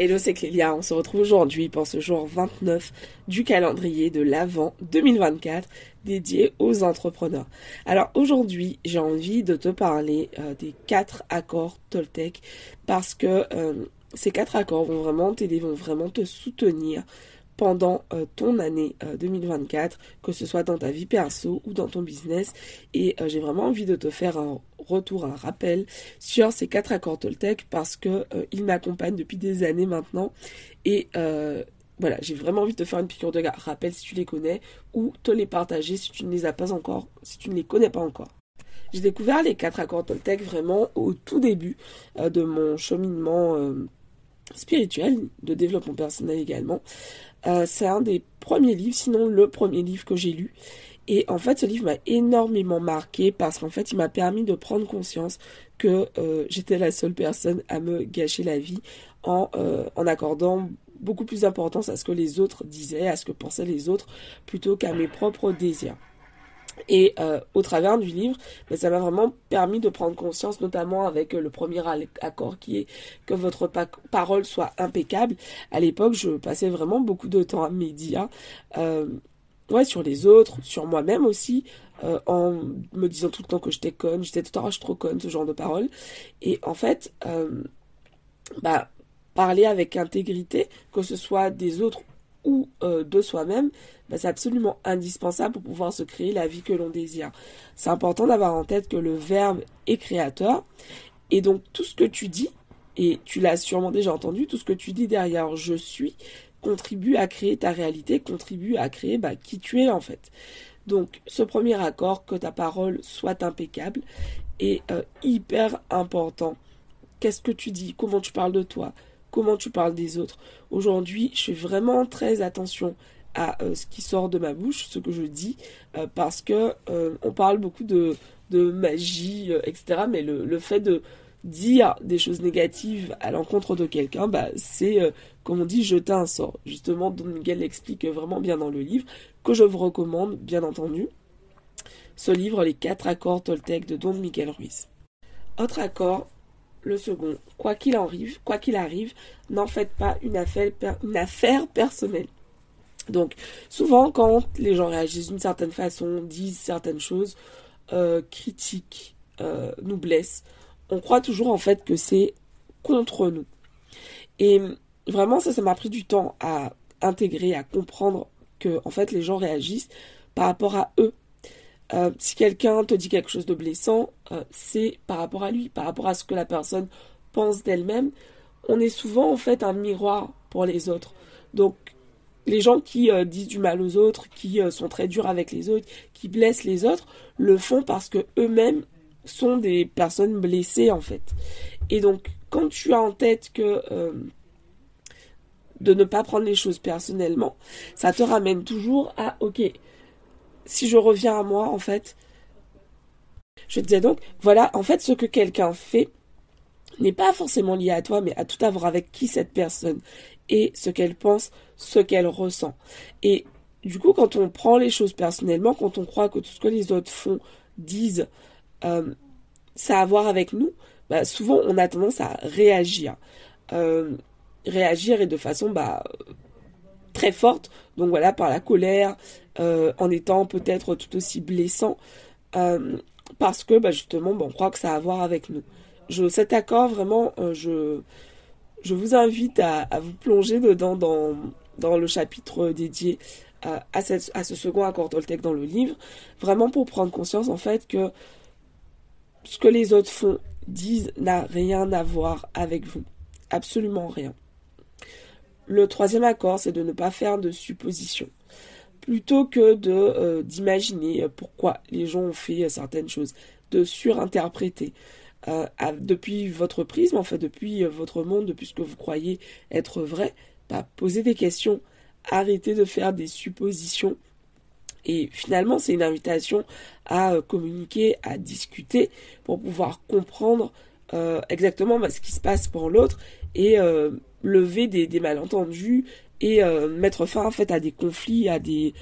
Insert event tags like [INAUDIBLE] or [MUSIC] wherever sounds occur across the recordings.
Hello, c'est Clélia. On se retrouve aujourd'hui pour ce jour 29 du calendrier de l'Avent 2024 dédié aux entrepreneurs. Alors aujourd'hui, j'ai envie de te parler euh, des quatre accords Toltec parce que euh, ces quatre accords vont vraiment t'aider, vont vraiment te soutenir pendant euh, ton année 2024, que ce soit dans ta vie perso ou dans ton business. Et j'ai vraiment envie de te faire un retour, un rappel sur ces quatre accords Toltec parce que ils m'accompagnent depuis des années maintenant. Et voilà, j'ai vraiment envie de te faire une piqûre de rappel si tu les connais ou te les partager si tu ne les as pas encore, si tu ne les connais pas encore. J'ai découvert les quatre accords Toltec vraiment au tout début de mon cheminement spirituel, de développement personnel également. Euh, c'est un des premiers livres, sinon le premier livre que j'ai lu. Et en fait, ce livre m'a énormément marqué parce qu'en fait, il m'a permis de prendre conscience que euh, j'étais la seule personne à me gâcher la vie en, euh, en accordant beaucoup plus d'importance à ce que les autres disaient, à ce que pensaient les autres, plutôt qu'à mes propres désirs. Et euh, au travers du livre, ben, ça m'a vraiment permis de prendre conscience, notamment avec le premier accord qui est que votre parole soit impeccable. À l'époque, je passais vraiment beaucoup de temps à médias, euh, ouais, sur les autres, sur moi-même aussi, euh, en me disant tout le temps que j'étais conne, j'étais tout le temps trop conne, ce genre de paroles. Et en fait, bah, parler avec intégrité, que ce soit des autres ou de soi-même, bah, c'est absolument indispensable pour pouvoir se créer la vie que l'on désire. C'est important d'avoir en tête que le verbe est créateur et donc tout ce que tu dis, et tu l'as sûrement déjà entendu, tout ce que tu dis derrière je suis contribue à créer ta réalité, contribue à créer bah, qui tu es en fait. Donc ce premier accord, que ta parole soit impeccable, est euh, hyper important. Qu'est-ce que tu dis? Comment tu parles de toi? Comment tu parles des autres? Aujourd'hui, je fais vraiment très attention à euh, ce qui sort de ma bouche, ce que je dis, euh, parce que on parle beaucoup de, magie, etc. Mais le, fait de dire des choses négatives à l'encontre de quelqu'un, bah, c'est, comme on dit, jeter un sort. Justement, Don Miguel l'explique vraiment bien dans le livre, que je vous recommande, bien entendu. Ce livre, Les quatre accords Toltec de Don Miguel Ruiz. Autre accord, le second. Quoi qu'il arrive, quoi qu'il arrive, n'en faites pas une affaire, une affaire personnelle. Donc souvent quand les gens réagissent d'une certaine façon, disent certaines choses, euh, critiquent, euh, nous blessent, on croit toujours en fait que c'est contre nous. Et vraiment ça, ça m'a pris du temps à intégrer, à comprendre que en fait les gens réagissent par rapport à eux. Euh, si quelqu'un te dit quelque chose de blessant, c'est par rapport à lui, par rapport à ce que la personne pense d'elle-même. On est souvent en fait un miroir pour les autres. Donc les gens qui euh, disent du mal aux autres, qui euh, sont très durs avec les autres, qui blessent les autres, le font parce que eux-mêmes sont des personnes blessées en fait. Et donc quand tu as en tête que euh, de ne pas prendre les choses personnellement, ça te ramène toujours à ok, si je reviens à moi en fait, je disais donc voilà en fait ce que quelqu'un fait n'est pas forcément lié à toi mais à tout avoir avec qui cette personne et ce qu'elle pense, ce qu'elle ressent. Et du coup, quand on prend les choses personnellement, quand on croit que tout ce que les autres font, disent, euh, ça a à voir avec nous, bah, souvent on a tendance à réagir. Euh, réagir et de façon bah, très forte, donc voilà, par la colère, euh, en étant peut-être tout aussi blessant, parce que bah, justement, on croit que ça a à voir avec nous. Cet accord, vraiment, je, vous invite à, vous plonger dedans dans, le chapitre dédié à, ce second accord Toltec dans le livre, vraiment pour prendre conscience en fait que ce que les autres font, disent, n'a rien à voir avec vous. Absolument rien. Le troisième accord, c'est de ne pas faire de suppositions. Plutôt que de euh, d'imaginer pourquoi les gens ont fait certaines choses, de surinterpréter, euh, depuis votre prisme, en fait, depuis votre monde, depuis ce que vous croyez être vrai, bah, posez des questions, arrêtez de faire des suppositions. Et finalement, c'est une invitation à euh, communiquer, à discuter pour pouvoir comprendre exactement bah, ce qui se passe pour l'autre et lever des, malentendus et mettre fin en fait à des conflits, à des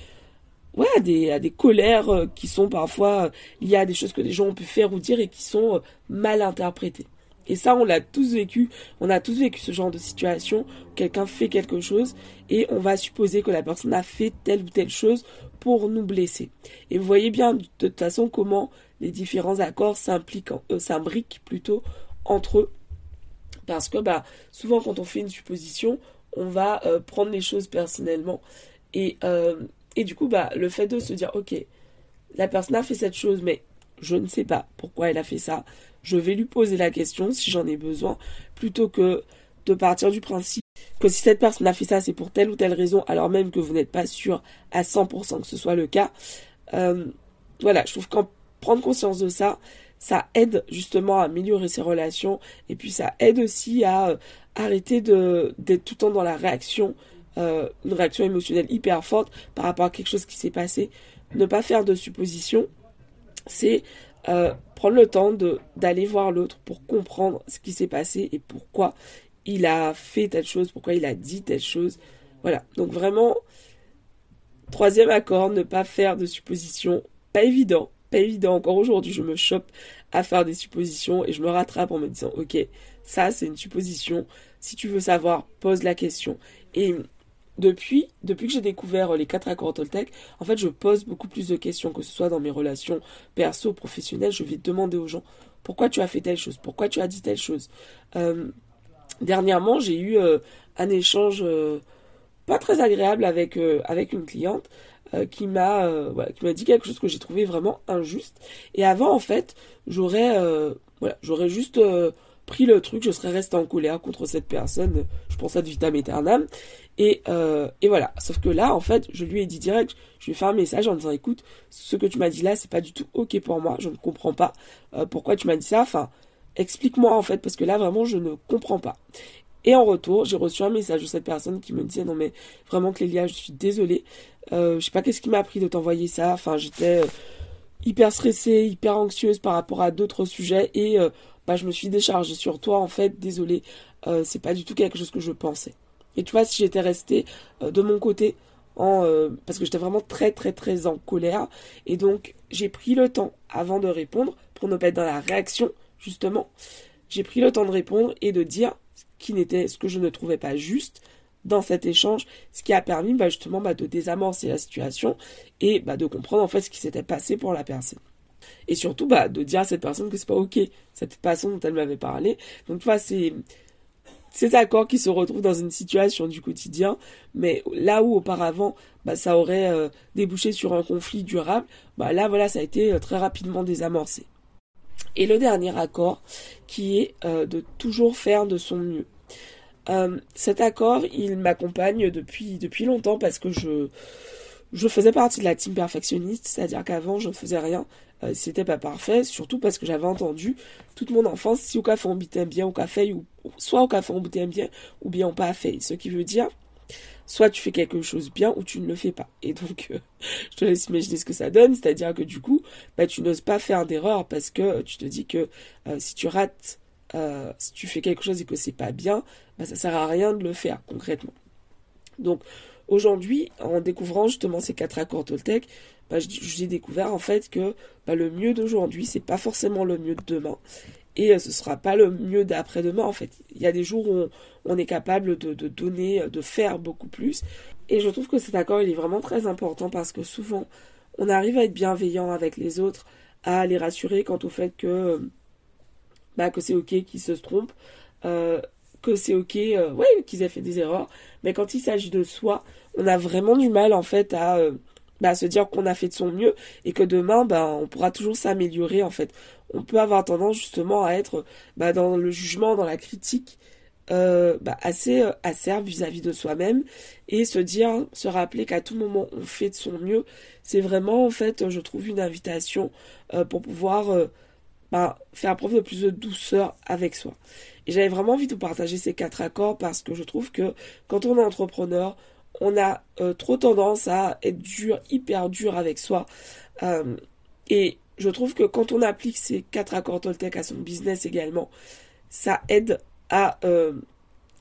ouais, à des, à des colères euh, qui sont parfois euh, liées à des choses que des gens ont pu faire ou dire et qui sont euh, mal interprétées. Et ça, on l'a tous vécu. On a tous vécu ce genre de situation. Quelqu'un fait quelque chose et on va supposer que la personne a fait telle ou telle chose pour nous blesser. Et vous voyez bien de toute façon comment les différents accords euh, s'imbriquent plutôt entre eux. Parce que bah, souvent quand on fait une supposition, on va euh, prendre les choses personnellement. Et, euh, et du coup, bah, le fait de se dire, ok, la personne a fait cette chose, mais je ne sais pas pourquoi elle a fait ça. Je vais lui poser la question si j'en ai besoin, plutôt que de partir du principe que si cette personne a fait ça, c'est pour telle ou telle raison, alors même que vous n'êtes pas sûr à 100% que ce soit le cas. Euh, voilà, je trouve qu'en prendre conscience de ça, ça aide justement à améliorer ses relations et puis ça aide aussi à euh, arrêter d'être tout le temps dans la réaction, euh, une réaction émotionnelle hyper forte par rapport à quelque chose qui s'est passé. Ne pas faire de suppositions, c'est euh, prendre le temps d'aller voir l'autre pour comprendre ce qui s'est passé et pourquoi il a fait telle chose, pourquoi il a dit telle chose. Voilà. Donc vraiment, troisième accord, ne pas faire de suppositions. Pas évident, pas évident. Encore aujourd'hui, je me chope à faire des suppositions et je me rattrape en me disant, ok, ça c'est une supposition. Si tu veux savoir, pose la question. Et depuis, que j'ai découvert les quatre accords Toltec, en fait, je pose beaucoup plus de questions, que ce soit dans mes relations perso, professionnelles. Je vais demander aux gens pourquoi tu as fait telle chose, pourquoi tu as dit telle chose? Euh, dernièrement, j'ai eu euh, un échange euh, pas très agréable avec, avec une cliente qui m'a qui m'a dit quelque chose que j'ai trouvé vraiment injuste. Et avant, en fait, j'aurais voilà, j'aurais juste pris le truc, je serais resté en colère contre cette personne, je pense à vitam aeternam. Et, euh, et voilà. Sauf que là, en fait, je lui ai dit direct, je lui ai fait un message en disant, écoute, ce que tu m'as dit là, c'est pas du tout ok pour moi, je ne comprends pas euh, pourquoi tu m'as dit ça. Enfin, explique-moi en fait, parce que là, vraiment, je ne comprends pas. Et en retour, j'ai reçu un message de cette personne qui me disait, non mais vraiment Clélia, je suis désolée, euh, je sais pas qu'est-ce qui m'a appris de t'envoyer ça. Enfin, j'étais euh, hyper stressée, hyper anxieuse par rapport à d'autres sujets et bah, je me suis déchargée sur toi en fait, désolée, euh, c'est pas du tout quelque chose que je pensais. Et tu vois, si j'étais restée euh, de mon côté, euh, parce que j'étais vraiment très très très en colère, et donc j'ai pris le temps avant de répondre, pour ne pas être dans la réaction, justement, j'ai pris le temps de répondre et de dire ce qui n'était, ce que je ne trouvais pas juste dans cet échange, ce qui a permis bah, justement bah, de désamorcer la situation et de comprendre en fait ce qui s'était passé pour la personne et surtout bah de dire à cette personne que c'est pas ok cette façon dont elle m'avait parlé. Donc tu c'est ces accords qui se retrouvent dans une situation du quotidien mais là où auparavant bah ça aurait euh, débouché sur un conflit durable bah là voilà ça a été euh, très rapidement désamorcé. Et le dernier accord qui est euh, de toujours faire de son mieux. Cet accord il m'accompagne depuis depuis longtemps parce que je je faisais partie de la team perfectionniste, c'est-à-dire qu'avant je ne faisais rien, euh, c'était pas parfait, surtout parce que j'avais entendu toute mon enfance si au café on bitait bien au café ou soit au café on bitait bien ou bien on pas fait, ce qui veut dire soit tu fais quelque chose bien ou tu ne le fais pas. Et donc euh, [LAUGHS] je te laisse imaginer ce que ça donne, c'est-à-dire que du coup, bah tu n'oses pas faire d'erreur parce que tu te dis que euh, si tu rates si tu fais quelque chose et que c'est pas bien, bah ça sert à rien de le faire concrètement. Donc Aujourd'hui, en découvrant justement ces quatre accords Toltec, bah, j'ai découvert en fait que bah, le mieux d'aujourd'hui, c'est pas forcément le mieux de demain. Et euh, ce sera pas le mieux d'après-demain en fait. Il y a des jours où on, est capable de, donner, de faire beaucoup plus. Et je trouve que cet accord, il est vraiment très important parce que souvent, on arrive à être bienveillant avec les autres, à les rassurer quant au fait que, bah, que c'est ok qu'ils se trompent. Euh, que c'est ok, euh, ouais, qu'ils aient fait des erreurs, mais quand il s'agit de soi, on a vraiment du mal en fait à euh, bah, se dire qu'on a fait de son mieux et que demain, bah, on pourra toujours s'améliorer en fait. On peut avoir tendance justement à être bah, dans le jugement, dans la critique. Euh, bah, assez acerbe vis-à-vis de soi-même et se dire, se rappeler qu'à tout moment on fait de son mieux, c'est vraiment en fait, je trouve une invitation pour pouvoir bah, faire preuve de plus de douceur avec soi. Et j'avais vraiment envie de partager ces quatre accords parce que je trouve que quand on est entrepreneur, on a euh, trop tendance à être dur, hyper dur avec soi. Euh, et je trouve que quand on applique ces quatre accords Toltec à son business également, ça aide à euh,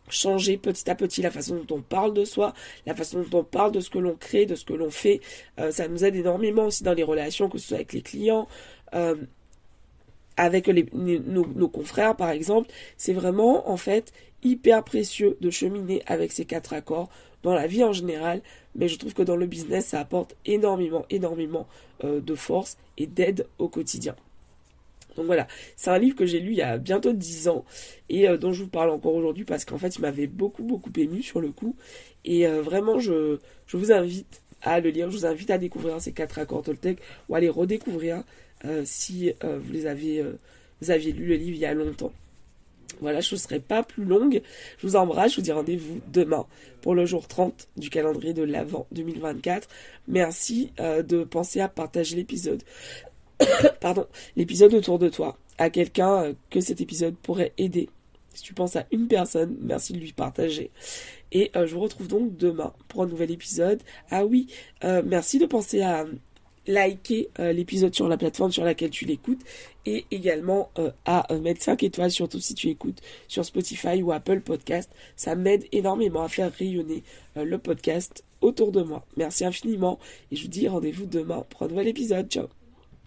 changer petit à petit la façon dont on parle de soi, la façon dont on parle de ce que l'on crée, de ce que l'on fait. ça nous aide énormément aussi dans les relations, que ce soit avec les clients, avec nos, confrères par exemple, c'est vraiment en fait hyper précieux de cheminer avec ces quatre accords dans la vie en général, mais je trouve que dans le business, ça apporte énormément, énormément euh, de force et d'aide au quotidien. Donc voilà, c'est un livre que j'ai lu il y a bientôt 10 ans et euh, dont je vous parle encore aujourd'hui parce qu'en fait il m'avait beaucoup beaucoup ému sur le coup. Et euh, vraiment je, je vous invite à le lire, je vous invite à découvrir ces quatre accords Toltec ou à les redécouvrir si vous les avez vous aviez lu le livre il y a longtemps. Voilà, je ne serai pas plus longue. Je vous embrasse, je vous dis rendez-vous demain pour le jour 30 du calendrier de l'Avent 2024. Merci euh, de penser à partager l'épisode. [COUGHS] Pardon, l'épisode autour de toi à quelqu'un euh, que cet épisode pourrait aider. Si tu penses à une personne, merci de lui partager. Et euh, je vous retrouve donc demain pour un nouvel épisode. Ah oui, merci de penser à liker euh, l'épisode sur la plateforme sur laquelle tu l'écoutes et également euh, à euh, mettre 5 étoiles, surtout si tu écoutes sur Spotify ou Apple Podcast. Ça m'aide énormément à faire rayonner le podcast autour de moi. Merci infiniment et je vous dis rendez-vous demain pour un nouvel épisode. Ciao